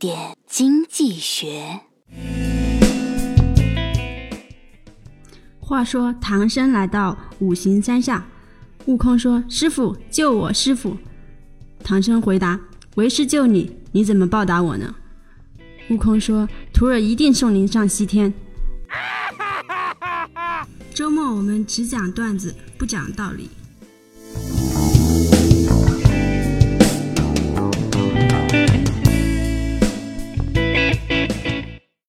点经济学。话说唐僧来到五行山下，悟空说：“师傅，救我！师傅！”唐僧回答：“为师救你，你怎么报答我呢？”悟空说：“徒儿一定送您上西天。” 周末我们只讲段子，不讲道理。